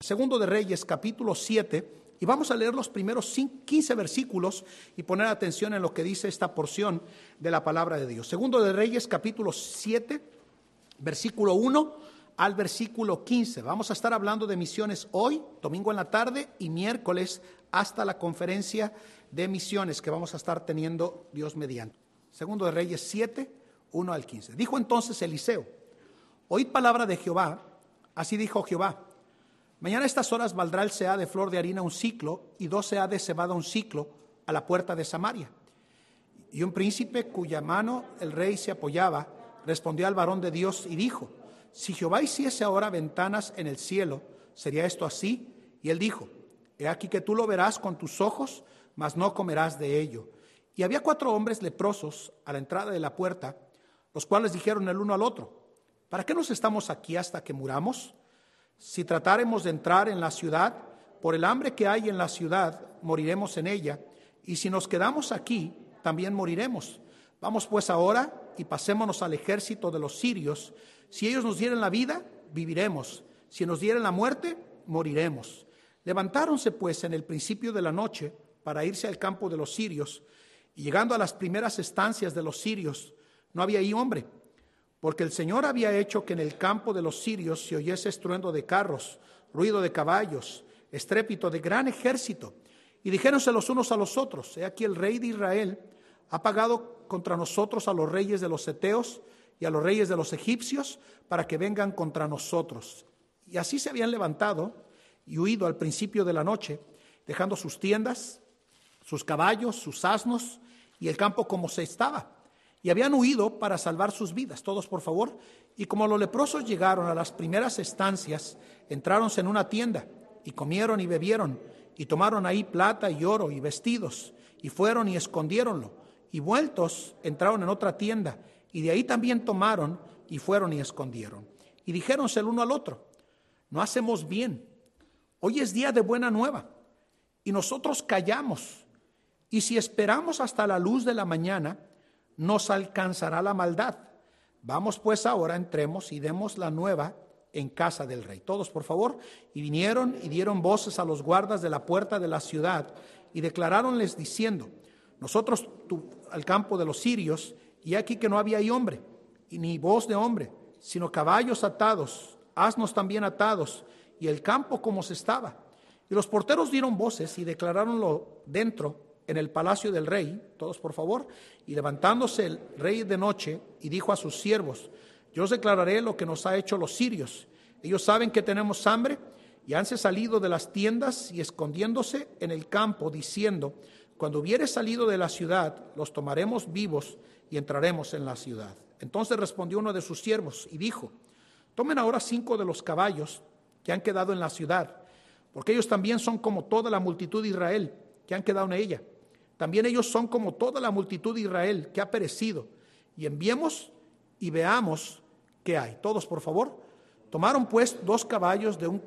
Segundo de Reyes, capítulo 7, y vamos a leer los primeros 15 versículos y poner atención en lo que dice esta porción de la palabra de Dios. Segundo de Reyes, capítulo 7, versículo 1 al versículo 15. Vamos a estar hablando de misiones hoy, domingo en la tarde y miércoles hasta la conferencia de misiones que vamos a estar teniendo Dios mediante. Segundo de Reyes 7, 1 al 15. Dijo entonces Eliseo, oíd palabra de Jehová, así dijo Jehová Mañana a estas horas valdrá el sea de flor de harina un ciclo y dos sea de cebada un ciclo a la puerta de Samaria. Y un príncipe cuya mano el rey se apoyaba respondió al varón de Dios y dijo, si Jehová hiciese ahora ventanas en el cielo, ¿sería esto así? Y él dijo, he aquí que tú lo verás con tus ojos, mas no comerás de ello. Y había cuatro hombres leprosos a la entrada de la puerta, los cuales dijeron el uno al otro, ¿para qué nos estamos aquí hasta que muramos? Si tratáremos de entrar en la ciudad, por el hambre que hay en la ciudad, moriremos en ella, y si nos quedamos aquí, también moriremos. Vamos pues ahora y pasémonos al ejército de los sirios. Si ellos nos dieren la vida, viviremos. Si nos dieren la muerte, moriremos. Levantáronse pues en el principio de la noche para irse al campo de los sirios, y llegando a las primeras estancias de los sirios, no había ahí hombre porque el Señor había hecho que en el campo de los sirios se oyese estruendo de carros, ruido de caballos, estrépito de gran ejército. Y dijéronse los unos a los otros, he aquí el rey de Israel ha pagado contra nosotros a los reyes de los Eteos y a los reyes de los egipcios para que vengan contra nosotros. Y así se habían levantado y huido al principio de la noche, dejando sus tiendas, sus caballos, sus asnos y el campo como se estaba y habían huido para salvar sus vidas. Todos, por favor. Y como los leprosos llegaron a las primeras estancias, entráronse en una tienda y comieron y bebieron y tomaron ahí plata y oro y vestidos y fueron y escondiéronlo. Y vueltos entraron en otra tienda y de ahí también tomaron y fueron y escondieron. Y dijéronse el uno al otro, no hacemos bien. Hoy es día de buena nueva y nosotros callamos. Y si esperamos hasta la luz de la mañana, nos alcanzará la maldad. Vamos pues ahora, entremos y demos la nueva en casa del rey. Todos, por favor. Y vinieron y dieron voces a los guardas de la puerta de la ciudad y declaráronles diciendo, nosotros al campo de los sirios, y aquí que no había ahí hombre, y ni voz de hombre, sino caballos atados, asnos también atados, y el campo como se estaba. Y los porteros dieron voces y declaráronlo dentro en el palacio del rey, todos por favor, y levantándose el rey de noche y dijo a sus siervos, yo os declararé lo que nos ha hecho los sirios. Ellos saben que tenemos hambre y hanse salido de las tiendas y escondiéndose en el campo, diciendo, cuando hubiere salido de la ciudad, los tomaremos vivos y entraremos en la ciudad. Entonces respondió uno de sus siervos y dijo, tomen ahora cinco de los caballos que han quedado en la ciudad, porque ellos también son como toda la multitud de Israel que han quedado en ella también ellos son como toda la multitud de Israel que ha perecido. Y enviemos y veamos qué hay. Todos, por favor. Tomaron pues dos caballos de un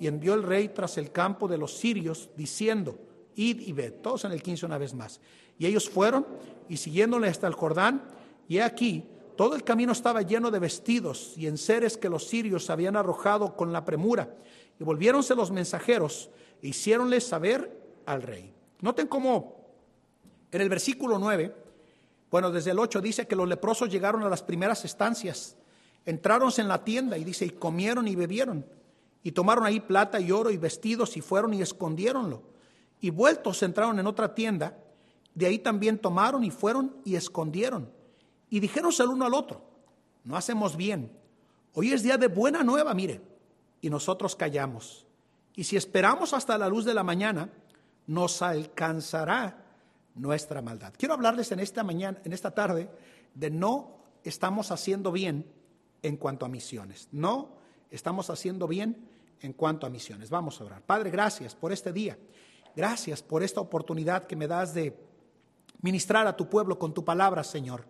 y envió el rey tras el campo de los sirios, diciendo, id y ved, todos en el 15 una vez más. Y ellos fueron y siguiéndole hasta el Jordán, y he aquí, todo el camino estaba lleno de vestidos y enseres que los sirios habían arrojado con la premura. Y volviéronse los mensajeros e hiciéronle saber al rey. Noten cómo en el versículo 9, bueno, desde el 8 dice que los leprosos llegaron a las primeras estancias, entráronse en la tienda y dice, y comieron y bebieron, y tomaron ahí plata y oro y vestidos y fueron y escondiéronlo. Y vueltos entraron en otra tienda, de ahí también tomaron y fueron y escondieron. Y dijeron el uno al otro, no hacemos bien, hoy es día de buena nueva, mire, y nosotros callamos. Y si esperamos hasta la luz de la mañana, nos alcanzará nuestra maldad. Quiero hablarles en esta mañana, en esta tarde, de no estamos haciendo bien en cuanto a misiones. No estamos haciendo bien en cuanto a misiones. Vamos a orar. Padre, gracias por este día. Gracias por esta oportunidad que me das de ministrar a tu pueblo con tu palabra, Señor.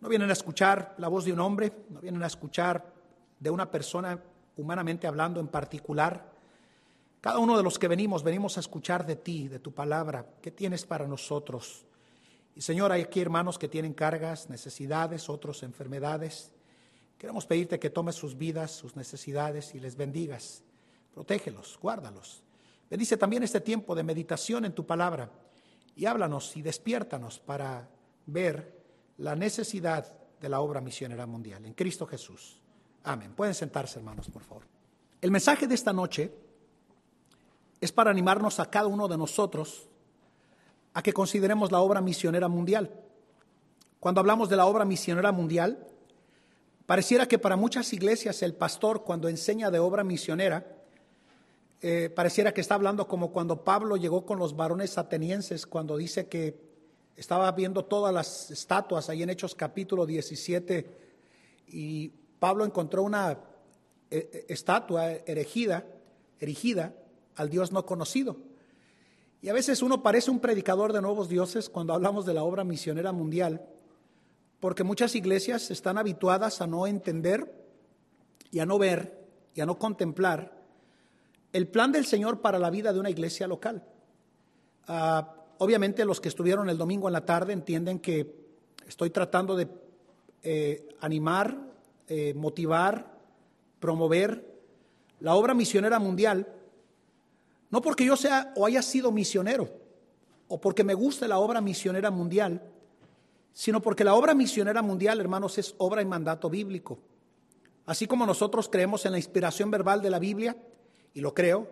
No vienen a escuchar la voz de un hombre, no vienen a escuchar de una persona humanamente hablando en particular, cada uno de los que venimos, venimos a escuchar de ti, de tu palabra, ¿qué tienes para nosotros? Y Señor, hay aquí hermanos que tienen cargas, necesidades, otros enfermedades. Queremos pedirte que tomes sus vidas, sus necesidades y les bendigas. protégelos, guárdalos. Bendice también este tiempo de meditación en tu palabra y háblanos y despiértanos para ver la necesidad de la obra misionera mundial en Cristo Jesús. Amén. Pueden sentarse, hermanos, por favor. El mensaje de esta noche es para animarnos a cada uno de nosotros a que consideremos la obra misionera mundial. Cuando hablamos de la obra misionera mundial, pareciera que para muchas iglesias el pastor cuando enseña de obra misionera, eh, pareciera que está hablando como cuando Pablo llegó con los varones atenienses, cuando dice que estaba viendo todas las estatuas ahí en Hechos capítulo 17 y Pablo encontró una eh, eh, estatua erigida, erigida al Dios no conocido. Y a veces uno parece un predicador de nuevos dioses cuando hablamos de la obra misionera mundial, porque muchas iglesias están habituadas a no entender y a no ver y a no contemplar el plan del Señor para la vida de una iglesia local. Ah, obviamente los que estuvieron el domingo en la tarde entienden que estoy tratando de eh, animar, eh, motivar, promover la obra misionera mundial, no porque yo sea o haya sido misionero, o porque me guste la obra misionera mundial, sino porque la obra misionera mundial, hermanos, es obra y mandato bíblico. Así como nosotros creemos en la inspiración verbal de la Biblia, y lo creo.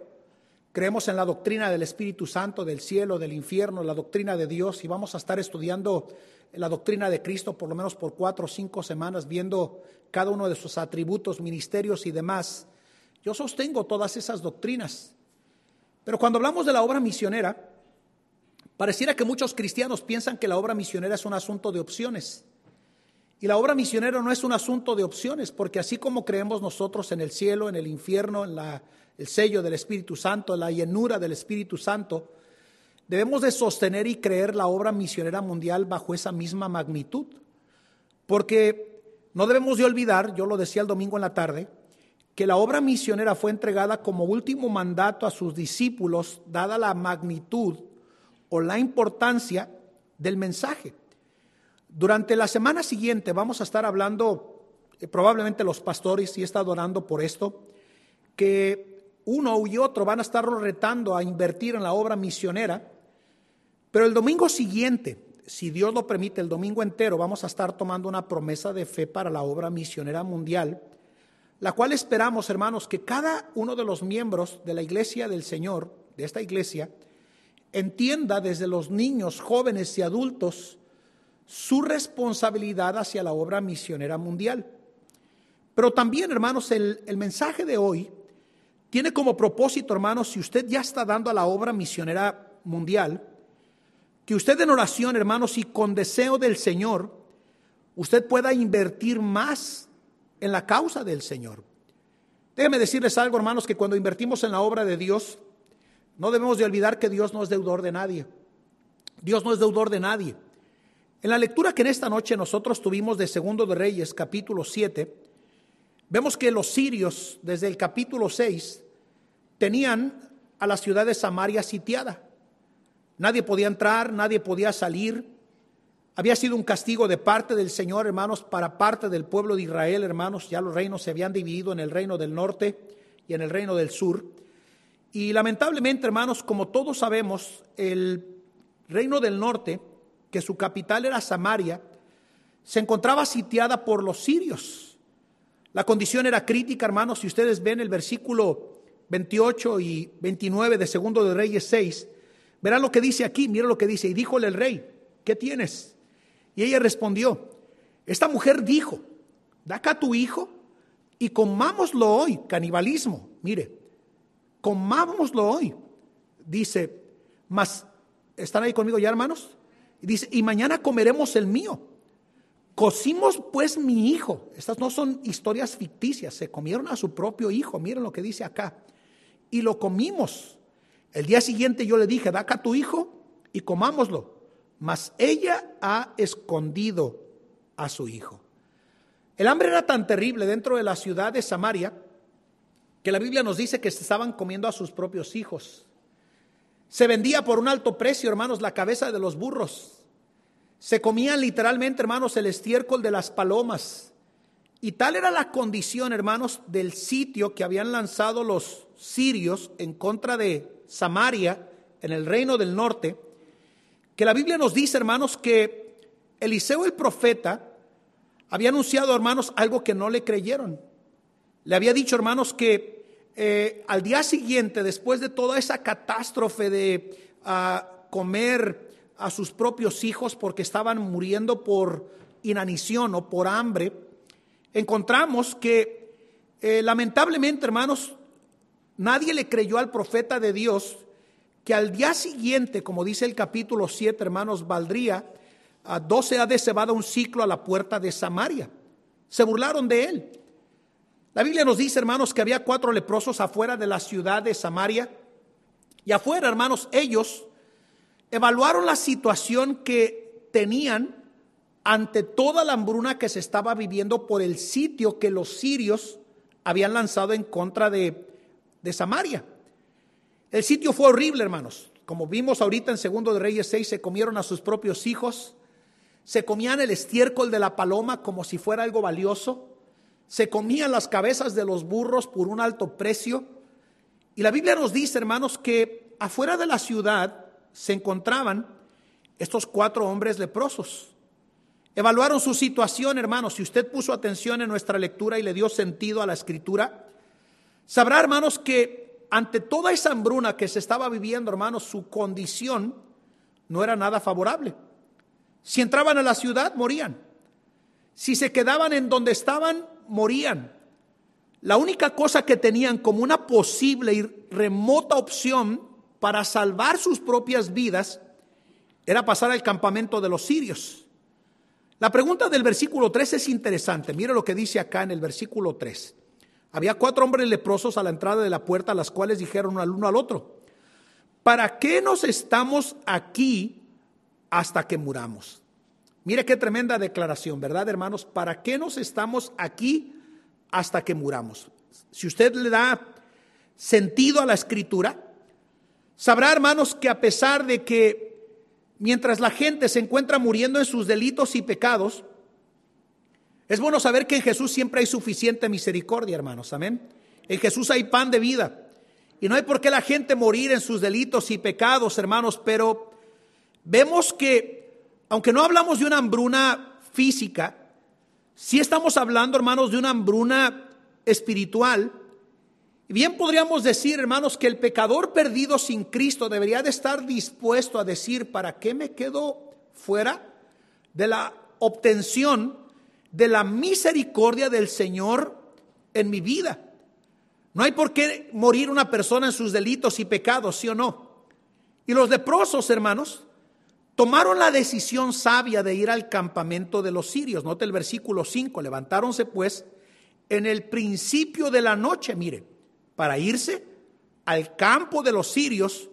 Creemos en la doctrina del Espíritu Santo, del cielo, del infierno, la doctrina de Dios y vamos a estar estudiando la doctrina de Cristo por lo menos por cuatro o cinco semanas, viendo cada uno de sus atributos, ministerios y demás. Yo sostengo todas esas doctrinas. Pero cuando hablamos de la obra misionera, pareciera que muchos cristianos piensan que la obra misionera es un asunto de opciones. Y la obra misionera no es un asunto de opciones, porque así como creemos nosotros en el cielo, en el infierno, en la el sello del Espíritu Santo, la llenura del Espíritu Santo, debemos de sostener y creer la obra misionera mundial bajo esa misma magnitud. Porque no debemos de olvidar, yo lo decía el domingo en la tarde, que la obra misionera fue entregada como último mandato a sus discípulos, dada la magnitud o la importancia del mensaje. Durante la semana siguiente vamos a estar hablando, eh, probablemente los pastores, y he orando por esto, que uno y otro van a estar retando a invertir en la obra misionera, pero el domingo siguiente, si Dios lo permite, el domingo entero vamos a estar tomando una promesa de fe para la obra misionera mundial, la cual esperamos, hermanos, que cada uno de los miembros de la iglesia del Señor, de esta iglesia, entienda desde los niños, jóvenes y adultos su responsabilidad hacia la obra misionera mundial. Pero también, hermanos, el, mensaje de hoy tiene como propósito, hermanos, si usted ya está dando a la obra misionera mundial, que usted en oración, hermanos, y con deseo del Señor, usted pueda invertir más en la causa del Señor. Déjenme decirles algo, hermanos, que cuando invertimos en la obra de Dios, no debemos de olvidar que Dios no es deudor de nadie. Dios no es deudor de nadie. En la lectura que en esta noche nosotros tuvimos de Segundo de Reyes, capítulo 7, vemos que los sirios, desde el capítulo 6, tenían a la ciudad de Samaria sitiada. Nadie podía entrar, nadie podía salir. Había sido un castigo de parte del Señor, hermanos, para parte del pueblo de Israel, hermanos. Ya los reinos se habían dividido en el reino del norte y en el reino del sur. Y lamentablemente, hermanos, como todos sabemos, el reino del norte, que su capital era Samaria, se encontraba sitiada por los sirios. La condición era crítica, hermanos. Si ustedes ven el versículo 28 y 29 de Segundo de Reyes 6, verán lo que dice aquí, mira lo que dice, y díjole el rey, ¿qué tienes? Y ella respondió, esta mujer dijo, da acá tu hijo y comámoslo hoy, canibalismo, mire, comámoslo hoy. Dice, mas, ¿están ahí conmigo ya hermanos? Y dice, y mañana comeremos el mío. Cocimos pues mi hijo. Estas no son historias ficticias, se comieron a su propio hijo. Miren lo que dice acá y lo comimos. El día siguiente yo le dije, da acá tu hijo y comámoslo. Mas ella ha escondido a su hijo. El hambre era tan terrible dentro de la ciudad de Samaria que la Biblia nos dice que estaban comiendo a sus propios hijos. Se vendía por un alto precio, hermanos, la cabeza de los burros. Se comían literalmente, hermanos, el estiércol de las palomas. Y tal era la condición, hermanos, del sitio que habían lanzado los sirios en contra de Samaria, en el reino del norte, que la Biblia nos dice, hermanos, que Eliseo el profeta había anunciado, hermanos, algo que no le creyeron. Le había dicho, hermanos, que eh, al día siguiente, después de toda esa catástrofe de ah, comer a sus propios hijos porque estaban muriendo por inanición o por hambre, encontramos que eh, lamentablemente, hermanos, nadie le creyó al profeta de Dios que al día siguiente, como dice el capítulo 7, hermanos, valdría a 12 ha de cebada un ciclo a la puerta de Samaria. Se burlaron de él. La Biblia nos dice, hermanos, que había cuatro leprosos afuera de la ciudad de Samaria. Y afuera, hermanos, ellos evaluaron la situación que tenían ante toda la hambruna que se estaba viviendo por el sitio que los sirios habían lanzado en contra de, de Samaria. El sitio fue horrible, hermanos. Como vimos ahorita en Segundo de Reyes 6, se comieron a sus propios hijos, se comían el estiércol de la paloma como si fuera algo valioso, se comían las cabezas de los burros por un alto precio. Y la Biblia nos dice, hermanos, que afuera de la ciudad se encontraban estos cuatro hombres leprosos. Evaluaron su situación, hermanos. Si usted puso atención en nuestra lectura y le dio sentido a la escritura, sabrá, hermanos, que ante toda esa hambruna que se estaba viviendo, hermanos, su condición no era nada favorable. Si entraban a la ciudad, morían. Si se quedaban en donde estaban, morían. La única cosa que tenían como una posible y remota opción para salvar sus propias vidas era pasar al campamento de los sirios. La pregunta del versículo 3 es interesante. Mire lo que dice acá en el versículo 3. Había cuatro hombres leprosos a la entrada de la puerta, las cuales dijeron al uno al otro, ¿para qué nos estamos aquí hasta que muramos? Mire qué tremenda declaración, ¿verdad, hermanos? ¿Para qué nos estamos aquí hasta que muramos? Si usted le da sentido a la escritura, sabrá, hermanos, que a pesar de que mientras la gente se encuentra muriendo en sus delitos y pecados, es bueno saber que en Jesús siempre hay suficiente misericordia, hermanos. Amén. En Jesús hay pan de vida. Y no hay por qué la gente morir en sus delitos y pecados, hermanos, pero vemos que, aunque no hablamos de una hambruna física, sí estamos hablando, hermanos, de una hambruna espiritual Bien podríamos decir, hermanos, que el pecador perdido sin Cristo debería de estar dispuesto a decir, ¿para qué me quedo fuera de la obtención de la misericordia del Señor en mi vida? No hay por qué morir una persona en sus delitos y pecados, ¿sí o no? Y los leprosos, hermanos, tomaron la decisión sabia de ir al campamento de los sirios. Note el versículo 5, levantáronse pues en el principio de la noche, mire para irse al campo de los sirios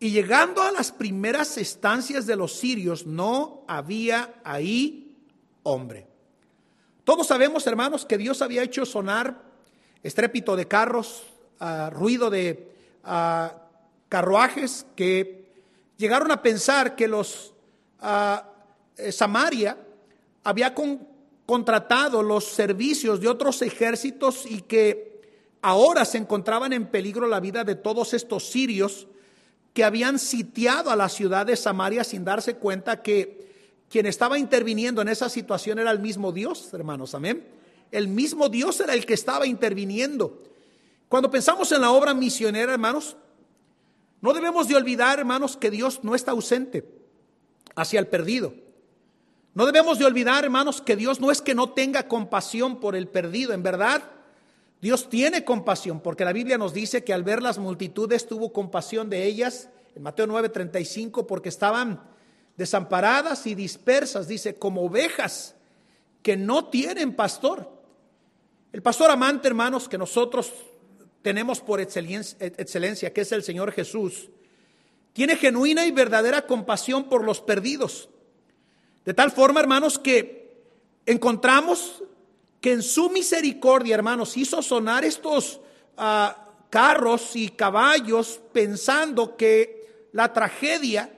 y llegando a las primeras estancias de los sirios no había ahí hombre. Todos sabemos, hermanos, que Dios había hecho sonar estrépito de carros, ah, ruido de ah, carruajes que llegaron a pensar que los uh, Samaria había contratado los servicios de otros ejércitos y que Ahora se encontraban en peligro la vida de todos estos sirios que habían sitiado a la ciudad de Samaria sin darse cuenta que quien estaba interviniendo en esa situación era el mismo Dios, hermanos, amén. El mismo Dios era el que estaba interviniendo. Cuando pensamos en la obra misionera, hermanos, no debemos de olvidar, hermanos, que Dios no está ausente hacia el perdido. No debemos de olvidar, hermanos, que Dios no es que no tenga compasión por el perdido, en verdad. Dios tiene compasión, porque la Biblia nos dice que al ver las multitudes tuvo compasión de ellas, en Mateo 9:35, porque estaban desamparadas y dispersas, dice, como ovejas que no tienen pastor. El pastor amante, hermanos, que nosotros tenemos por excelencia, que es el Señor Jesús, tiene genuina y verdadera compasión por los perdidos. De tal forma, hermanos, que encontramos que en su misericordia, hermanos, hizo sonar estos ah, carros y caballos pensando que la tragedia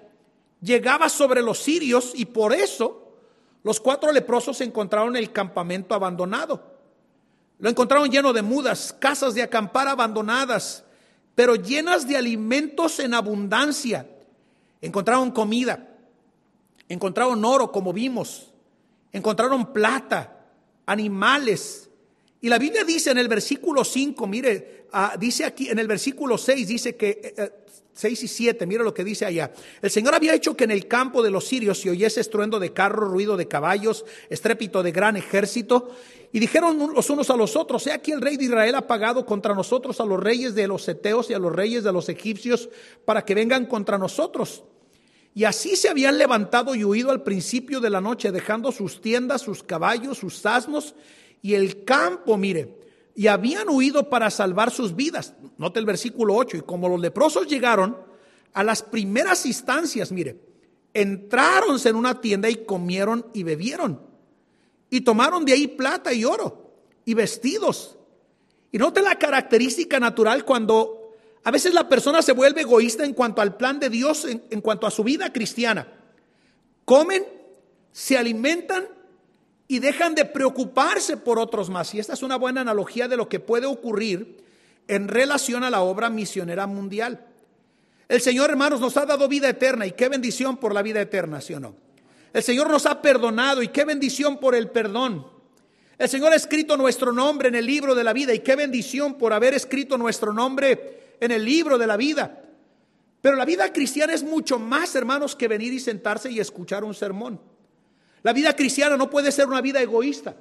llegaba sobre los sirios y por eso los cuatro leprosos encontraron en el campamento abandonado. Lo encontraron lleno de mudas, casas de acampar abandonadas, pero llenas de alimentos en abundancia. Encontraron comida, encontraron oro, como vimos, encontraron plata, animales. Y la Biblia dice en el versículo 5, mire, ah, dice aquí en el versículo 6, dice que eh, eh, 6 y 7, mira lo que dice allá. El Señor había hecho que en el campo de los sirios se oyese estruendo de carros, ruido de caballos, estrépito de gran ejército. Y dijeron los unos a los otros, he aquí el rey de Israel ha pagado contra nosotros a los reyes de los seteos y a los reyes de los egipcios para que vengan contra nosotros. Y así se habían levantado y huido al principio de la noche, dejando sus tiendas, sus caballos, sus asnos y el campo, mire, y habían huido para salvar sus vidas. Note el versículo 8, y como los leprosos llegaron a las primeras instancias, mire, entráronse en una tienda y comieron y bebieron. Y tomaron de ahí plata y oro y vestidos. Y note la característica natural cuando a veces la persona se vuelve egoísta en cuanto al plan de Dios, en, en cuanto a su vida cristiana. Comen, se alimentan y dejan de preocuparse por otros más. Y esta es una buena analogía de lo que puede ocurrir en relación a la obra misionera mundial. El Señor, hermanos, nos ha dado vida eterna y qué bendición por la vida eterna, ¿sí o no? El Señor nos ha perdonado y qué bendición por el perdón. El Señor ha escrito nuestro nombre en el libro de la vida y qué bendición por haber escrito nuestro nombre en el libro de la vida. Pero la vida cristiana es mucho más, hermanos, que venir y sentarse y escuchar un sermón. La vida cristiana no puede ser una vida egoísta.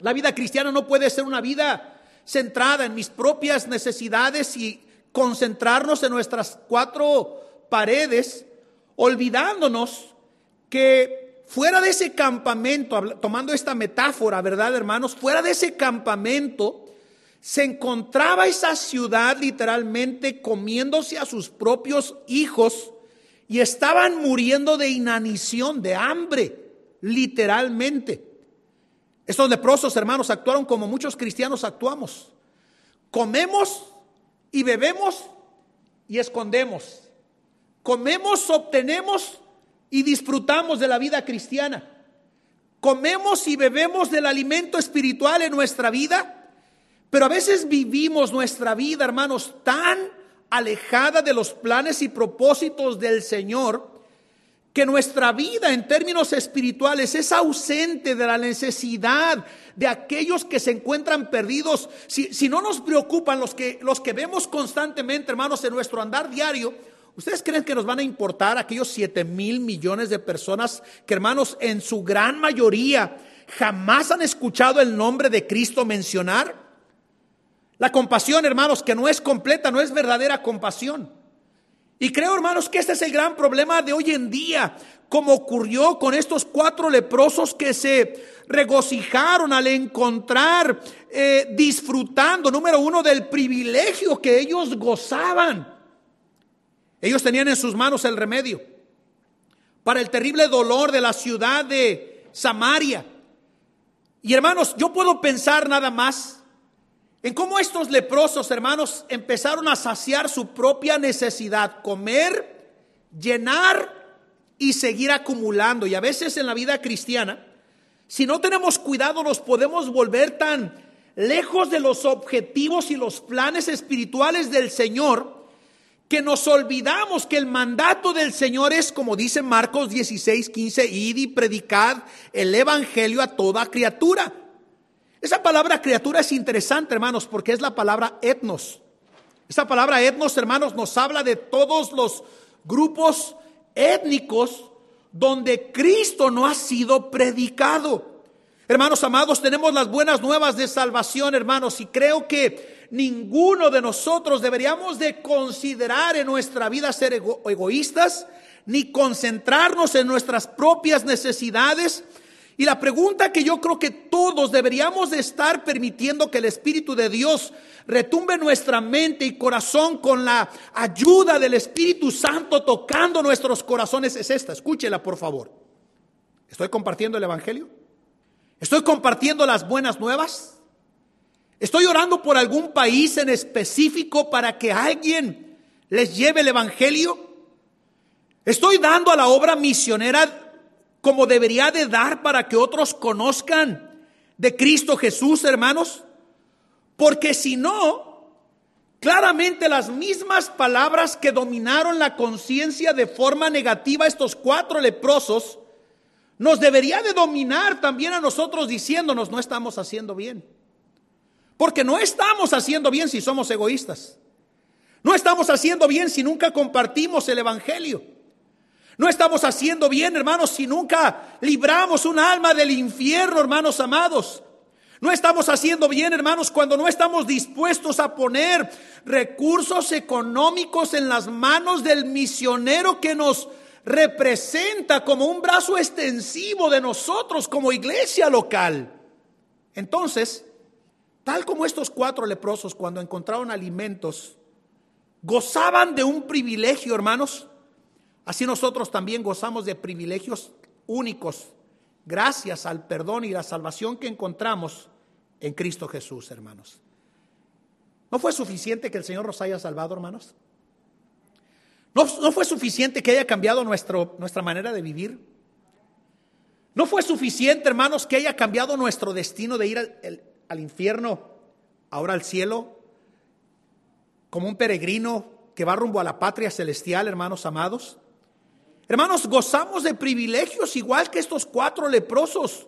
La vida cristiana no puede ser una vida centrada en mis propias necesidades y concentrarnos en nuestras cuatro paredes, olvidándonos que fuera de ese campamento, tomando esta metáfora, ¿verdad, hermanos? Fuera de ese campamento se encontraba esa ciudad literalmente comiéndose a sus propios hijos y estaban muriendo de inanición, de hambre literalmente. Estos leprosos hermanos actuaron como muchos cristianos actuamos. Comemos y bebemos y escondemos. Comemos, obtenemos y disfrutamos de la vida cristiana. Comemos y bebemos del alimento espiritual en nuestra vida, pero a veces vivimos nuestra vida, hermanos, tan alejada de los planes y propósitos del Señor que nuestra vida en términos espirituales es ausente de la necesidad de aquellos que se encuentran perdidos. Si, si, no nos preocupan los que, los que vemos constantemente, hermanos, en nuestro andar diario, ¿ustedes creen que nos van a importar aquellos siete mil millones de personas que, hermanos, en su gran mayoría jamás han escuchado el nombre de Cristo mencionar? La compasión, hermanos, que no es completa, no es verdadera compasión. Y creo, hermanos, que este es el gran problema de hoy en día, como ocurrió con estos cuatro leprosos que se regocijaron al encontrar, eh, disfrutando, número uno, del privilegio que ellos gozaban. Ellos tenían en sus manos el remedio para el terrible dolor de la ciudad de Samaria. Y hermanos, yo puedo pensar nada más en cómo estos leprosos, hermanos, empezaron a saciar su propia necesidad, comer, llenar y seguir acumulando. Y a veces en la vida cristiana, si no tenemos cuidado, nos podemos volver tan lejos de los objetivos y los planes espirituales del Señor, que nos olvidamos que el mandato del Señor es, como dice Marcos 16, 15, id y predicad el Evangelio a toda criatura. Esa palabra criatura es interesante, hermanos, porque es la palabra etnos. Esa palabra etnos, hermanos, nos habla de todos los grupos étnicos donde Cristo no ha sido predicado. Hermanos amados, tenemos las buenas nuevas de salvación, hermanos, y creo que ninguno de nosotros deberíamos de considerar en nuestra vida ser egoístas, ni concentrarnos en nuestras propias necesidades, y la pregunta que yo creo que todos deberíamos de estar permitiendo que el Espíritu de Dios retumbe nuestra mente y corazón con la ayuda del Espíritu Santo tocando nuestros corazones es esta. Escúchela, por favor. ¿Estoy compartiendo el Evangelio? ¿Estoy compartiendo las buenas nuevas? ¿Estoy orando por algún país en específico para que alguien les lleve el Evangelio? ¿Estoy dando a la obra misionera como debería de dar para que otros conozcan de Cristo Jesús, hermanos? Porque si no, claramente las mismas palabras que dominaron la conciencia de forma negativa a estos cuatro leprosos, nos debería de dominar también a nosotros diciéndonos no estamos haciendo bien. Porque no estamos haciendo bien si somos egoístas. No estamos haciendo bien si nunca compartimos el Evangelio. No estamos haciendo bien, hermanos, si nunca libramos un alma del infierno, hermanos amados. No estamos haciendo bien, hermanos, cuando no estamos dispuestos a poner recursos económicos en las manos del misionero que nos representa como un brazo extensivo de nosotros como iglesia local. Entonces, Tal como estos cuatro leprosos cuando encontraron alimentos, gozaban de un privilegio, hermanos. Así nosotros también gozamos de privilegios únicos, gracias al perdón y la salvación que encontramos en Cristo Jesús, hermanos. ¿No fue suficiente que el Señor nos haya salvado, hermanos? ¿No, fue suficiente que haya cambiado nuestra manera de vivir? ¿No fue suficiente, hermanos, que haya cambiado nuestro destino de ir al, al infierno, ahora al cielo, como un peregrino que va rumbo a la patria celestial, hermanos amados. Hermanos, gozamos de privilegios igual que estos cuatro leprosos.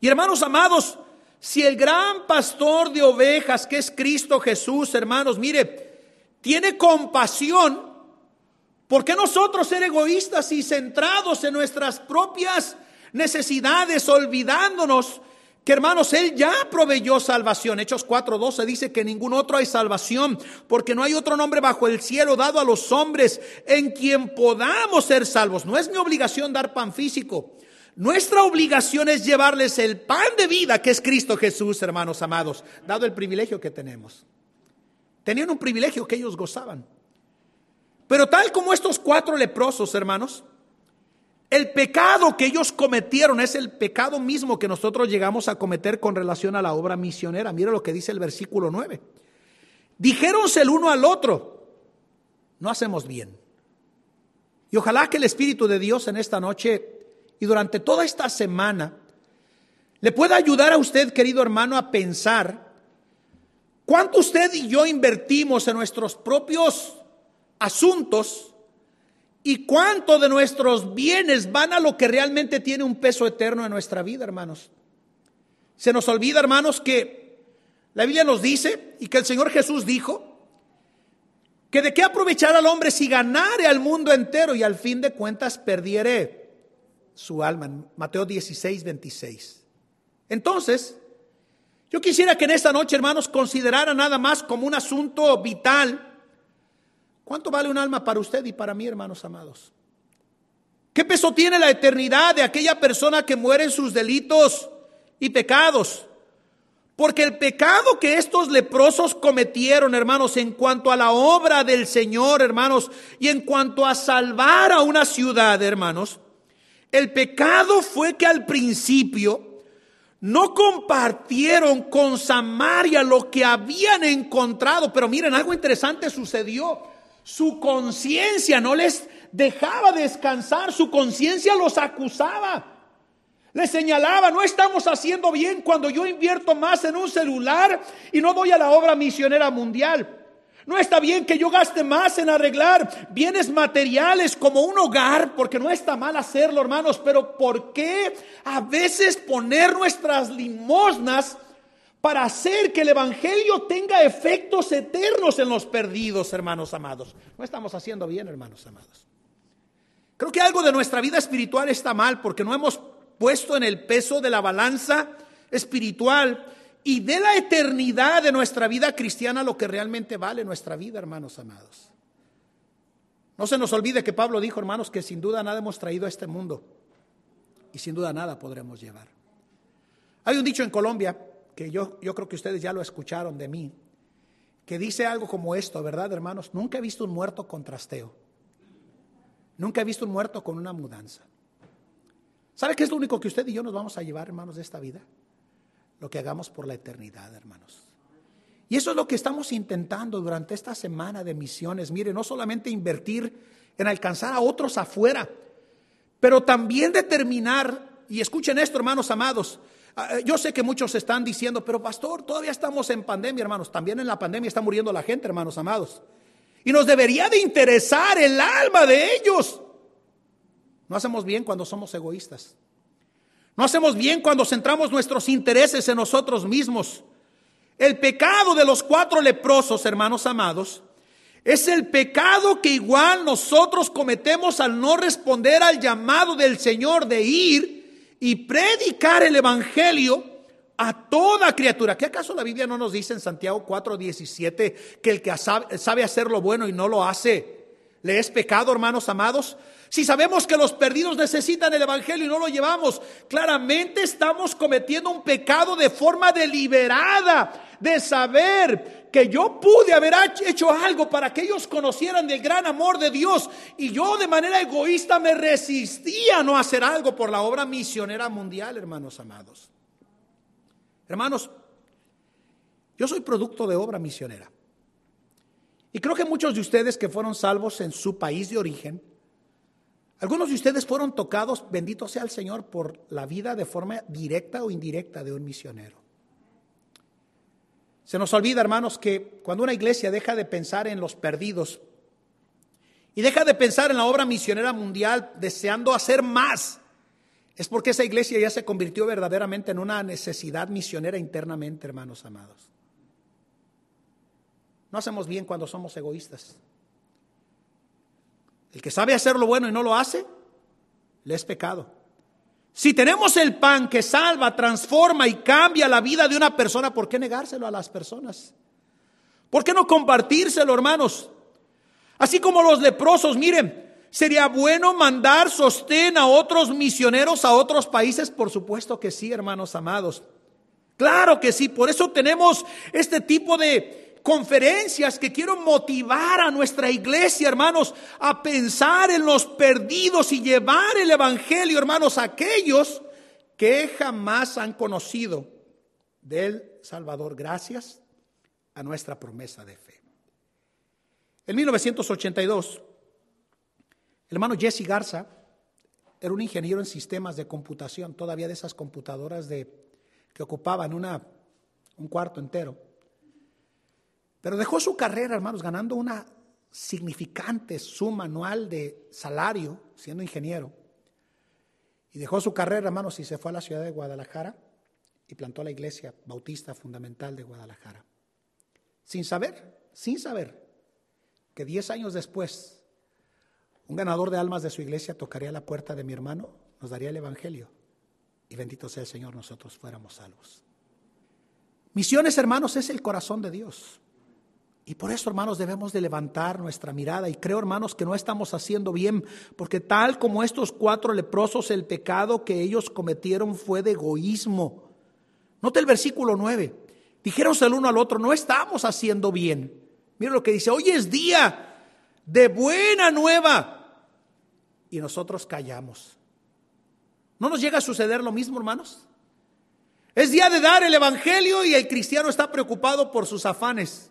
Y hermanos amados, si el gran pastor de ovejas, que es Cristo Jesús, hermanos, mire, tiene compasión, ¿por qué nosotros ser egoístas y centrados en nuestras propias necesidades, olvidándonos que hermanos, Él ya proveyó salvación. Hechos 4:12 dice que ningún otro hay salvación, porque no hay otro nombre bajo el cielo dado a los hombres en quien podamos ser salvos. No es mi obligación dar pan físico. Nuestra obligación es llevarles el pan de vida que es Cristo Jesús, hermanos amados, dado el privilegio que tenemos. Tenían un privilegio que ellos gozaban. Pero tal como estos cuatro leprosos, hermanos, el pecado que ellos cometieron es el pecado mismo que nosotros llegamos a cometer con relación a la obra misionera. Mira lo que dice el versículo 9. Dijéronse el uno al otro, no hacemos bien. Y ojalá que el Espíritu de Dios en esta noche y durante toda esta semana le pueda ayudar a usted, querido hermano, a pensar cuánto usted y yo invertimos en nuestros propios asuntos ¿Y cuánto de nuestros bienes van a lo que realmente tiene un peso eterno en nuestra vida, hermanos? Se nos olvida, hermanos, que la Biblia nos dice y que el Señor Jesús dijo que de qué aprovechar al hombre si ganare al mundo entero y al fin de cuentas perdiere su alma. Mateo 16, 26. Entonces, yo quisiera que en esta noche, hermanos, considerara nada más como un asunto vital ¿Cuánto vale un alma para usted y para mí, hermanos amados? ¿Qué peso tiene la eternidad de aquella persona que muere en sus delitos y pecados? Porque el pecado que estos leprosos cometieron, hermanos, en cuanto a la obra del Señor, hermanos, y en cuanto a salvar a una ciudad, hermanos, el pecado fue que al principio no compartieron con Samaria lo que habían encontrado. Pero miren, algo interesante sucedió. Su conciencia no les dejaba descansar, su conciencia los acusaba. Les señalaba, no estamos haciendo bien cuando yo invierto más en un celular y no doy a la obra misionera mundial. No está bien que yo gaste más en arreglar bienes materiales como un hogar, porque no está mal hacerlo, hermanos, pero ¿por qué a veces poner nuestras limosnas para hacer que el Evangelio tenga efectos eternos en los perdidos, hermanos amados. No estamos haciendo bien, hermanos amados. Creo que algo de nuestra vida espiritual está mal porque no hemos puesto en el peso de la balanza espiritual y de la eternidad de nuestra vida cristiana lo que realmente vale nuestra vida, hermanos amados. No se nos olvide que Pablo dijo, hermanos, que sin duda nada hemos traído a este mundo y sin duda nada podremos llevar. Hay un dicho en Colombia que yo, yo creo que ustedes ya lo escucharon de mí, que dice algo como esto, ¿verdad, hermanos? Nunca he visto un muerto con trasteo. Nunca he visto un muerto con una mudanza. ¿Sabe qué es lo único que usted y yo nos vamos a llevar, hermanos, de esta vida? Lo que hagamos por la eternidad, hermanos. Y eso es lo que estamos intentando durante esta semana de misiones. Mire, no solamente invertir en alcanzar a otros afuera, pero también determinar, y escuchen esto, hermanos amados, yo sé que muchos están diciendo, pero pastor, todavía estamos en pandemia, hermanos. También en la pandemia está muriendo la gente, hermanos amados. Y nos debería de interesar el alma de ellos. No hacemos bien cuando somos egoístas. No hacemos bien cuando centramos nuestros intereses en nosotros mismos. El pecado de los cuatro leprosos, hermanos amados, es el pecado que igual nosotros cometemos al no responder al llamado del Señor de ir y predicar el Evangelio a toda criatura. ¿Qué acaso la Biblia no nos dice en Santiago 4:17 que el que sabe, sabe hacer lo bueno y no lo hace, le es pecado, hermanos amados? Si sabemos que los perdidos necesitan el Evangelio y no lo llevamos, claramente estamos cometiendo un pecado de forma deliberada, de saber que yo pude haber hecho algo para que ellos conocieran del gran amor de Dios y yo de manera egoísta me resistía a no hacer algo por la obra misionera mundial, hermanos amados. Hermanos, yo soy producto de obra misionera. Y creo que muchos de ustedes que fueron salvos en su país de origen, algunos de ustedes fueron tocados, bendito sea el Señor, por la vida de forma directa o indirecta de un misionero. Se nos olvida, hermanos, que cuando una iglesia deja de pensar en los perdidos y deja de pensar en la obra misionera mundial deseando hacer más, es porque esa iglesia ya se convirtió verdaderamente en una necesidad misionera internamente, hermanos amados. No hacemos bien cuando somos egoístas. El que sabe hacer lo bueno y no lo hace, le es pecado. Si tenemos el pan que salva, transforma y cambia la vida de una persona, ¿por qué negárselo a las personas? ¿Por qué no compartírselo, hermanos? Así como los leprosos, miren, ¿sería bueno mandar sostén a otros misioneros a otros países? Por supuesto que sí, hermanos amados. Claro que sí, por eso tenemos este tipo de, conferencias que quiero motivar a nuestra iglesia, hermanos, a pensar en los perdidos y llevar el Evangelio, hermanos, a aquellos que jamás han conocido del Salvador, gracias a nuestra promesa de fe. En 1982, el hermano Jesse Garza era un ingeniero en sistemas de computación, todavía de esas computadoras de, que ocupaban un cuarto entero. Pero dejó su carrera, hermanos, ganando una significante suma anual de salario, siendo ingeniero. Y dejó su carrera, hermanos, y se fue a la ciudad de Guadalajara y plantó la iglesia bautista fundamental de Guadalajara. Sin saber, sin saber, que diez años después, un ganador de almas de su iglesia tocaría la puerta de mi hermano, nos daría el Evangelio. Y bendito sea el Señor, nosotros fuéramos salvos. Misiones, hermanos, es el corazón de Dios. Y por eso, hermanos, debemos de levantar nuestra mirada. Y creo, hermanos, que no estamos haciendo bien, porque tal como estos cuatro leprosos, el pecado que ellos cometieron fue de egoísmo. Note el versículo 9. Dijeron el uno al otro, no estamos haciendo bien. Mira lo que dice, hoy es día de buena nueva. Y nosotros callamos. ¿No nos llega a suceder lo mismo, hermanos? Es día de dar el Evangelio y el cristiano está preocupado por sus afanes.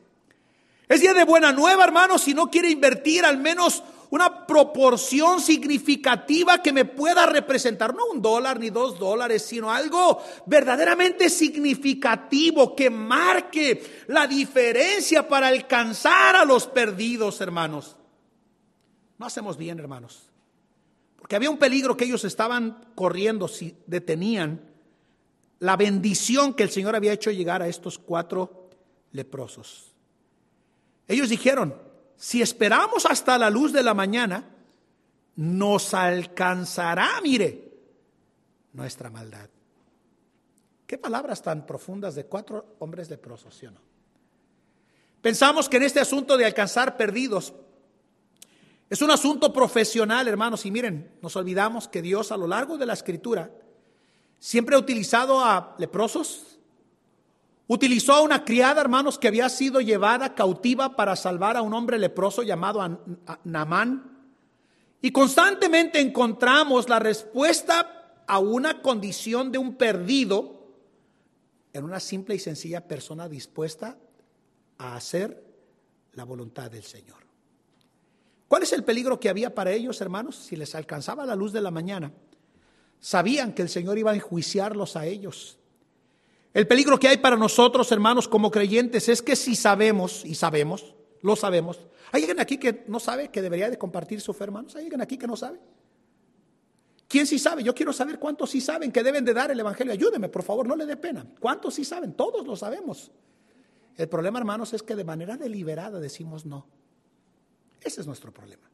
Es día de buena nueva, hermano, si no quiere invertir al menos una proporción significativa que me pueda representar, no un dólar ni dos dólares, sino algo verdaderamente significativo que marque la diferencia para alcanzar a los perdidos, hermanos. No hacemos bien, hermanos, porque había un peligro que ellos estaban corriendo si detenían la bendición que el Señor había hecho llegar a estos cuatro leprosos. Ellos dijeron, si esperamos hasta la luz de la mañana, nos alcanzará, mire, nuestra maldad. Qué palabras tan profundas de cuatro hombres leprosos, ¿sí o no? Pensamos que en este asunto de alcanzar perdidos es un asunto profesional, hermanos, y miren, nos olvidamos que Dios a lo largo de la escritura siempre ha utilizado a leprosos, Utilizó a una criada, hermanos, que había sido llevada cautiva para salvar a un hombre leproso llamado Namán. Y constantemente encontramos la respuesta a una condición de un perdido en una simple y sencilla persona dispuesta a hacer la voluntad del Señor. ¿Cuál es el peligro que había para ellos, hermanos? Si les alcanzaba la luz de la mañana, sabían que el Señor iba a enjuiciarlos a ellos El peligro que hay para nosotros, hermanos, como creyentes, es que si sabemos, y sabemos, lo sabemos, ¿hay alguien aquí que no sabe que debería de compartir su fe, hermanos? ¿Hay alguien aquí que no sabe? ¿Quién sí sabe? Yo quiero saber cuántos sí saben que deben de dar el Evangelio. Ayúdeme, por favor, no le dé pena. ¿Cuántos sí saben? Todos lo sabemos. El problema, hermanos, es que de manera deliberada decimos no. Ese es nuestro problema.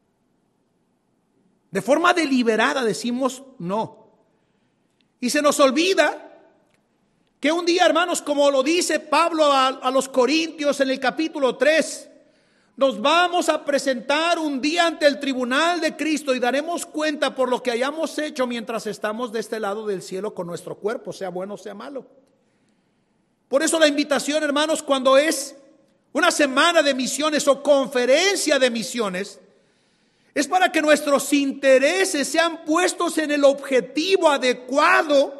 De forma deliberada decimos no. Y se nos olvida que un día, hermanos, como lo dice Pablo a, los Corintios en el capítulo 3, nos vamos a presentar un día ante el tribunal de Cristo y daremos cuenta por lo que hayamos hecho mientras estamos de este lado del cielo con nuestro cuerpo, sea bueno o sea malo. Por eso la invitación, hermanos, cuando es una semana de misiones o conferencia de misiones, es para que nuestros intereses sean puestos en el objetivo adecuado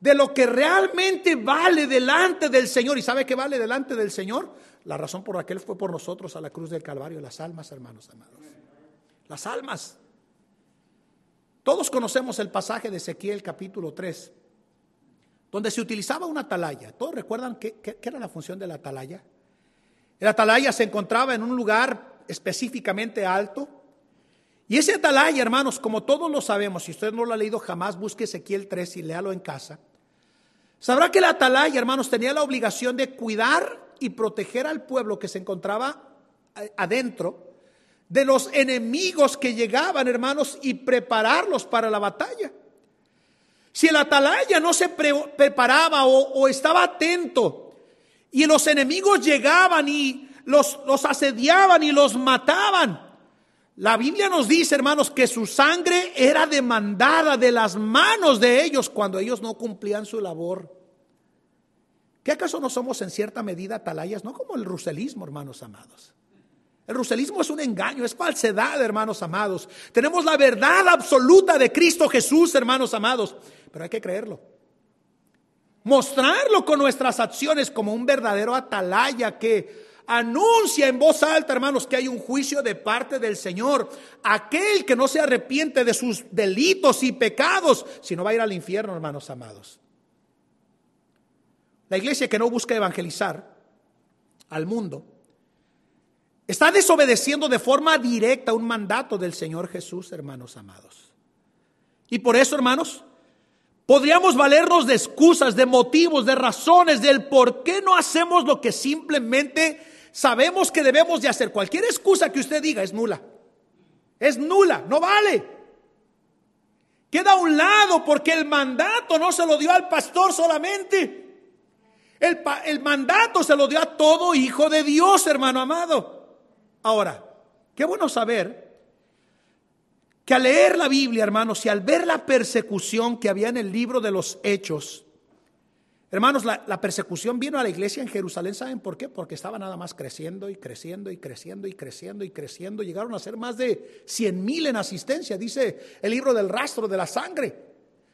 de lo que realmente vale delante del Señor. ¿Y sabe qué vale delante del Señor? La razón por la que Él fue por nosotros a la cruz del Calvario, las almas, hermanos amados. Las almas. Todos conocemos el pasaje de Ezequiel capítulo 3, donde se utilizaba una atalaya. ¿Todos recuerdan qué, era la función de la atalaya? El atalaya se encontraba en un lugar específicamente alto, y ese atalaya, hermanos, como todos lo sabemos, si usted no lo ha leído jamás, busque Ezequiel 3 y léalo en casa. Sabrá que el atalaya, hermanos, tenía la obligación de cuidar y proteger al pueblo que se encontraba adentro de los enemigos que llegaban, hermanos, y prepararlos para la batalla. Si el atalaya no se preparaba o, estaba atento y los enemigos llegaban y los, los asediaban y los mataban, la Biblia nos dice, hermanos, que su sangre era demandada de las manos de ellos cuando ellos no cumplían su labor. ¿Qué acaso no somos en cierta medida atalayas? No como el ruselismo, hermanos amados. El ruselismo es un engaño, es falsedad, hermanos amados. Tenemos la verdad absoluta de Cristo Jesús, hermanos amados, pero hay que creerlo. Mostrarlo con nuestras acciones como un verdadero atalaya que Anuncia en voz alta, hermanos, que hay un juicio de parte del Señor. Aquel que no se arrepiente de sus delitos y pecados, si no va a ir al infierno, hermanos amados. La iglesia que no busca evangelizar al mundo está desobedeciendo de forma directa un mandato del Señor Jesús, hermanos amados. Y por eso, hermanos, podríamos valernos de excusas, de motivos, de razones, del por qué no hacemos lo que simplemente sabemos que debemos de hacer. Cualquier excusa que usted diga es nula. Es nula, no vale. Queda a un lado porque el mandato no se lo dio al pastor solamente. El, el, mandato se lo dio a todo hijo de Dios, hermano amado. Ahora, qué bueno saber que al leer la Biblia, hermanos, y al ver la persecución que había en el libro de los hechos, Hermanos, la, persecución vino a la iglesia en Jerusalén, ¿saben por qué? Porque estaba nada más creciendo y creciendo y creciendo y creciendo y creciendo. Llegaron a ser más de 100 mil en asistencia, dice el libro del rastro de la sangre.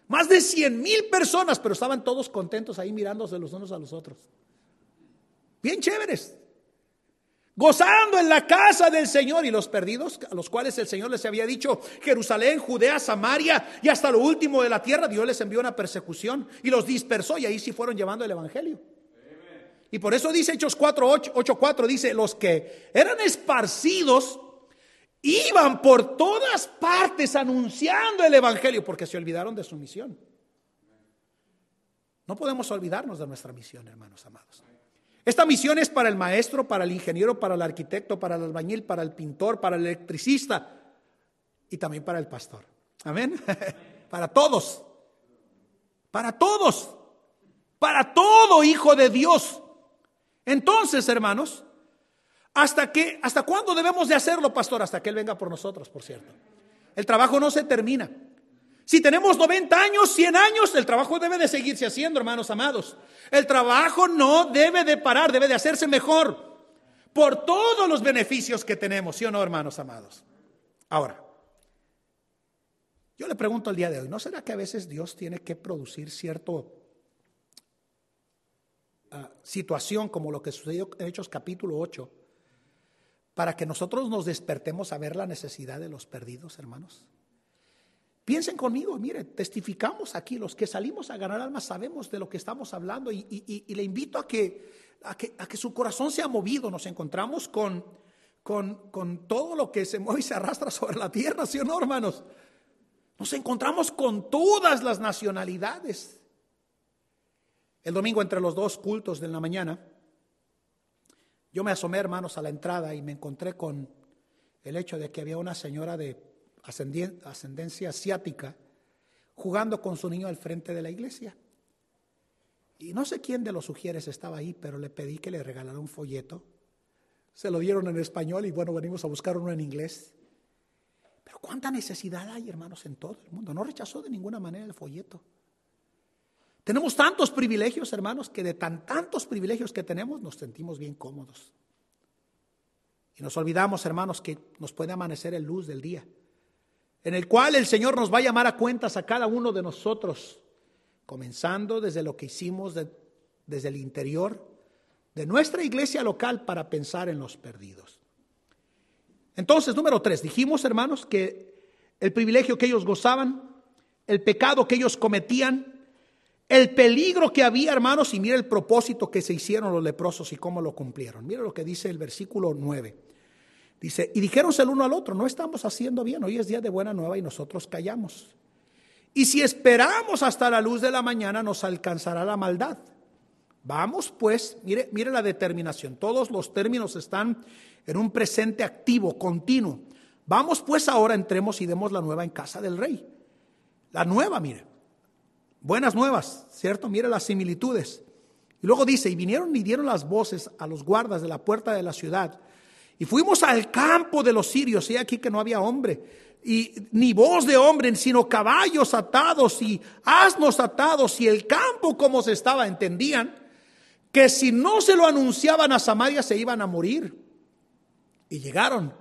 Más de 100 mil personas, pero estaban todos contentos ahí mirándose los unos a los otros. Bien chéveres gozando en la casa del Señor y los perdidos, a los cuales el Señor les había dicho, Jerusalén, Judea, Samaria y hasta lo último de la tierra, Dios les envió una persecución y los dispersó y ahí sí fueron llevando el Evangelio. Y por eso dice Hechos 4, 8, 4, dice, los que eran esparcidos iban por todas partes anunciando el Evangelio porque se olvidaron de su misión. No podemos olvidarnos de nuestra misión, hermanos amados. Esta misión es para el maestro, para el ingeniero, para el arquitecto, para el albañil, para el pintor, para el electricista y también para el pastor. Amén. para todos. Para todos. Para todo hijo de Dios. Entonces, hermanos, ¿hasta qué? ¿Hasta cuándo debemos de hacerlo, pastor? Hasta que Él venga por nosotros, por cierto. El trabajo no se termina. Si tenemos 90 años, 100 años, el trabajo debe de seguirse haciendo, hermanos amados. El trabajo no debe de parar, debe de hacerse mejor por todos los beneficios que tenemos, ¿sí o no, hermanos amados? Ahora, yo le pregunto el día de hoy, ¿no será que a veces Dios tiene que producir cierto ah, situación como lo que sucedió en Hechos capítulo 8 para que nosotros nos despertemos a ver la necesidad de los perdidos, hermanos? Piensen conmigo, mire, testificamos aquí, los que salimos a ganar almas sabemos de lo que estamos hablando y, le invito a que, a que, a, que, su corazón sea movido. Nos encontramos con, con, con todo lo que se mueve y se arrastra sobre la tierra, ¿sí o no, hermanos? Nos encontramos con todas las nacionalidades. El domingo entre los dos cultos de la mañana, yo me asomé, hermanos, a la entrada y me encontré con el hecho de que había una señora de ascendencia asiática jugando con su niño al frente de la iglesia. Y no sé quién de los sugieres estaba ahí, pero le pedí que le regalara un folleto. Se lo dieron en español y bueno, venimos a buscar uno en inglés. Pero cuánta necesidad hay, hermanos, en todo el mundo. No rechazó de ninguna manera el folleto. Tenemos tantos privilegios, hermanos, que de tan tantos privilegios que tenemos nos sentimos bien cómodos. Y nos olvidamos, hermanos, que nos puede amanecer el luz del día, en el cual el Señor nos va a llamar a cuentas a cada uno de nosotros, comenzando desde lo que hicimos desde el interior de nuestra iglesia local para pensar en los perdidos. Entonces, número tres, dijimos, hermanos, que el privilegio que ellos gozaban, el pecado que ellos cometían, el peligro que había, hermanos, y mire el propósito que se hicieron los leprosos y cómo lo cumplieron. Mire lo que dice el versículo 9. Dice, y dijéronse el uno al otro, no estamos haciendo bien, hoy es día de buena nueva y nosotros callamos. Y si esperamos hasta la luz de la mañana, nos alcanzará la maldad. Vamos pues, mire, mire la determinación, todos los términos están en un presente activo, continuo. Vamos pues ahora, entremos y demos la nueva en casa del rey. La nueva, mire, Buenas nuevas, ¿cierto? Mire las similitudes. Y luego dice, y vinieron y dieron las voces a los guardas de la puerta de la ciudad. Y fuimos al campo de los sirios, y aquí que no había hombre, y ni voz de hombre, sino caballos atados y asnos atados, y el campo como se estaba, entendían que si no se lo anunciaban a Samaria se iban a morir. Y llegaron.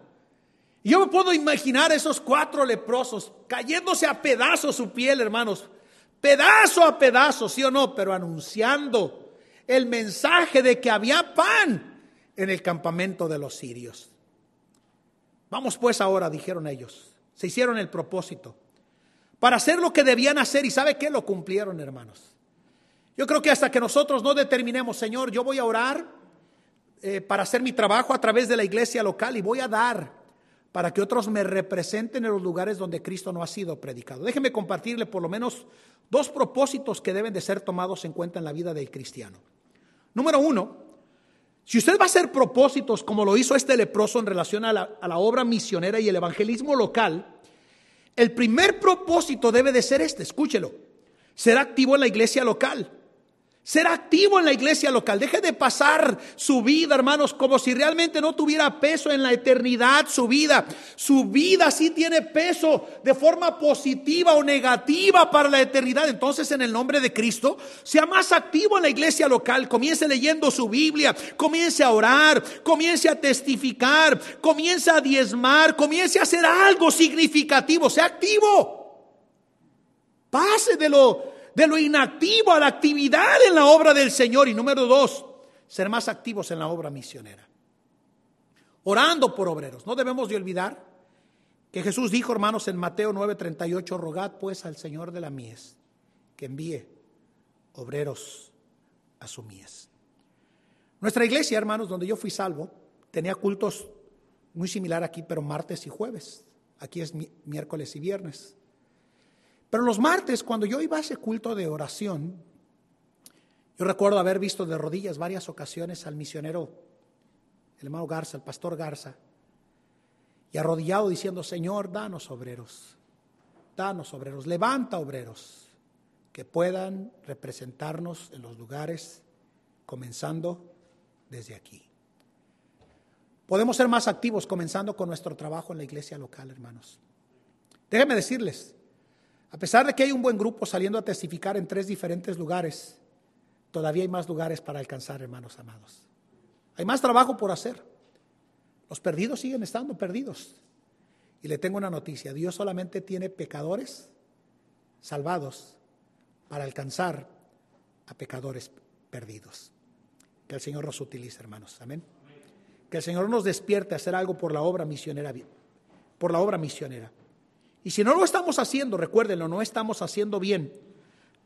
Y yo me puedo imaginar esos cuatro leprosos cayéndose a pedazos su piel, hermanos, pedazo a pedazo, sí o no, pero anunciando el mensaje de que había pan en el campamento de los sirios. Vamos pues ahora, dijeron ellos, se hicieron el propósito para hacer lo que debían hacer y sabe qué lo cumplieron, hermanos. Yo creo que hasta que nosotros no determinemos, Señor, yo voy a orar eh, para hacer mi trabajo a través de la iglesia local y voy a dar para que otros me representen en los lugares donde Cristo no ha sido predicado. Déjeme compartirle por lo menos dos propósitos que deben de ser tomados en cuenta en la vida del cristiano. Número uno, si usted va a hacer propósitos como lo hizo este leproso en relación a la, obra misionera y el evangelismo local, el primer propósito debe de ser este, escúchelo, ser activo en la iglesia local. Ser activo en la iglesia local. Deje de pasar su vida, hermanos, como si realmente no tuviera peso en la eternidad su vida. Su vida sí tiene peso de forma positiva o negativa para la eternidad. Entonces, en el nombre de Cristo, sea más activo en la iglesia local. Comience leyendo su Biblia. Comience a orar. Comience a testificar. Comience a diezmar. Comience a hacer algo significativo. Sea activo. Pase de lo de lo inactivo a la actividad en la obra del Señor. Y número dos, ser más activos en la obra misionera. Orando por obreros. No debemos de olvidar que Jesús dijo, hermanos, en Mateo 9:38, rogad pues al Señor de la mies que envíe obreros a su mies. Nuestra iglesia, hermanos, donde yo fui salvo, tenía cultos muy similar aquí, pero martes y jueves. Aquí es miércoles y viernes. Pero los martes, cuando yo iba a ese culto de oración, yo recuerdo haber visto de rodillas varias ocasiones al misionero, el hermano Garza, el pastor Garza, y arrodillado diciendo, Señor, danos obreros, danos obreros, levanta obreros que puedan representarnos en los lugares, comenzando desde aquí. Podemos ser más activos comenzando con nuestro trabajo en la iglesia local, hermanos. Déjenme decirles, a pesar de que hay un buen grupo saliendo a testificar en tres diferentes lugares, todavía hay más lugares para alcanzar, hermanos amados. Hay más trabajo por hacer. Los perdidos siguen estando perdidos. Y le tengo una noticia, Dios solamente tiene pecadores salvados para alcanzar a pecadores perdidos. Que el Señor nos utilice, hermanos. Amén. Que el Señor nos despierte a hacer algo por la obra misionera, por la obra misionera. Y si no lo estamos haciendo, recuérdenlo, no estamos haciendo bien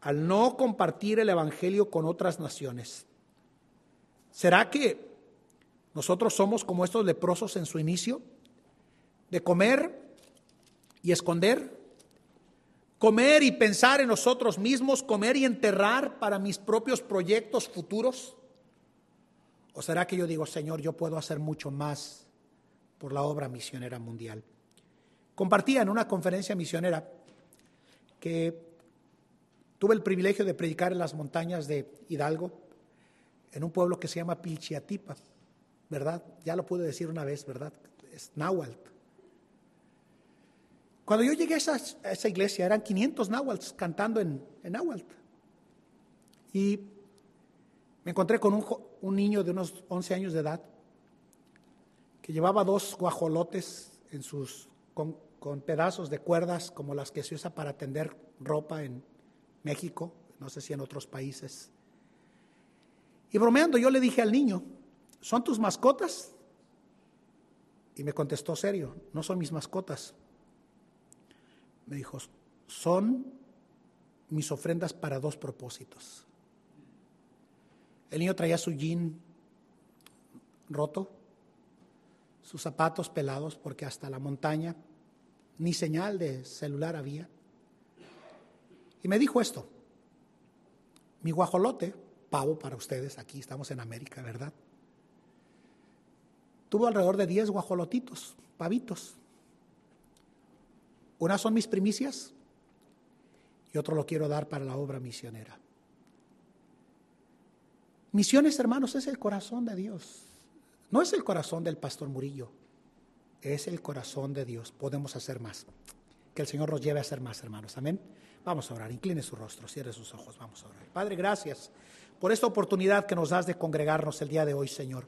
al no compartir el Evangelio con otras naciones. ¿Será que nosotros somos como estos leprosos en su inicio? De comer y esconder, comer y pensar en nosotros mismos, comer y enterrar para mis propios proyectos futuros. ¿O será que yo digo, Señor, yo puedo hacer mucho más por la obra misionera mundial? Compartía en una conferencia misionera que tuve el privilegio de predicar en las montañas de Hidalgo, en un pueblo que se llama Pilchiatipa, ¿verdad? Ya lo pude decir una vez, ¿verdad? Es Nahuatl. Cuando yo llegué a esa, iglesia, eran 500 náhuatl cantando en, en Y me encontré con un, niño de unos 11 años de edad que llevaba dos guajolotes en sus, pedazos de cuerdas como las que se usa para tender ropa en México, no sé si en otros países. Y bromeando yo le dije al niño, ¿son tus mascotas? Y me contestó serio, no son mis mascotas. Me dijo, son mis ofrendas para dos propósitos. El niño traía su jean roto, sus zapatos pelados, porque hasta la montaña ni señal de celular había. Y me dijo esto, mi guajolote, pavo para ustedes, aquí estamos en América, ¿verdad? Tuvo alrededor de 10 guajolotitos, pavitos. Una son mis primicias y otro lo quiero dar para la obra misionera. Misiones, hermanos, es el corazón de Dios. No es el corazón del pastor Murillo es el corazón de Dios. Podemos hacer más. Que el Señor nos lleve a hacer más, hermanos. Amén. Vamos a orar. Incline su rostro, cierre sus ojos. Vamos a orar. Padre, gracias por esta oportunidad que nos das de congregarnos el día de hoy, Señor.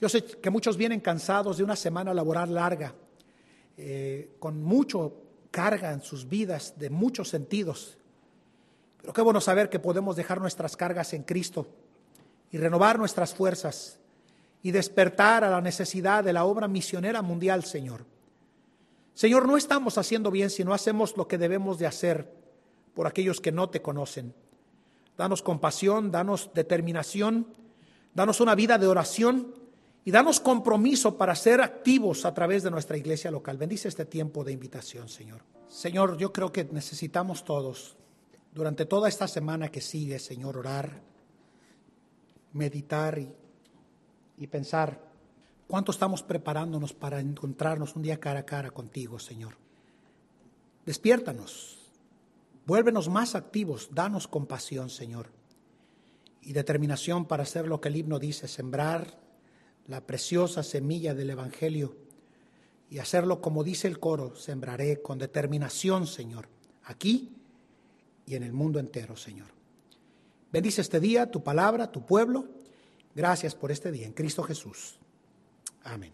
Yo sé que muchos vienen cansados de una semana laboral larga, eh, con mucho carga en sus vidas, de muchos sentidos. Pero qué bueno saber que podemos dejar nuestras cargas en Cristo y renovar nuestras fuerzas y despertar a la necesidad de la obra misionera mundial, Señor. Señor, no estamos haciendo bien si no hacemos lo que debemos de hacer por aquellos que no te conocen. Danos compasión, danos determinación, danos una vida de oración y danos compromiso para ser activos a través de nuestra iglesia local. Bendice este tiempo de invitación, Señor. Señor, yo creo que necesitamos todos, durante toda esta semana que sigue, Señor, orar, meditar y y pensar cuánto estamos preparándonos para encontrarnos un día cara a cara contigo, Señor. Despiértanos, vuélvenos más activos, danos compasión, Señor, y determinación para hacer lo que el himno dice, sembrar la preciosa semilla del Evangelio y hacerlo como dice el coro, sembraré con determinación, Señor, aquí y en el mundo entero, Señor. Bendice este día, tu palabra, tu pueblo Gracias por este día en Cristo Jesús. Amén.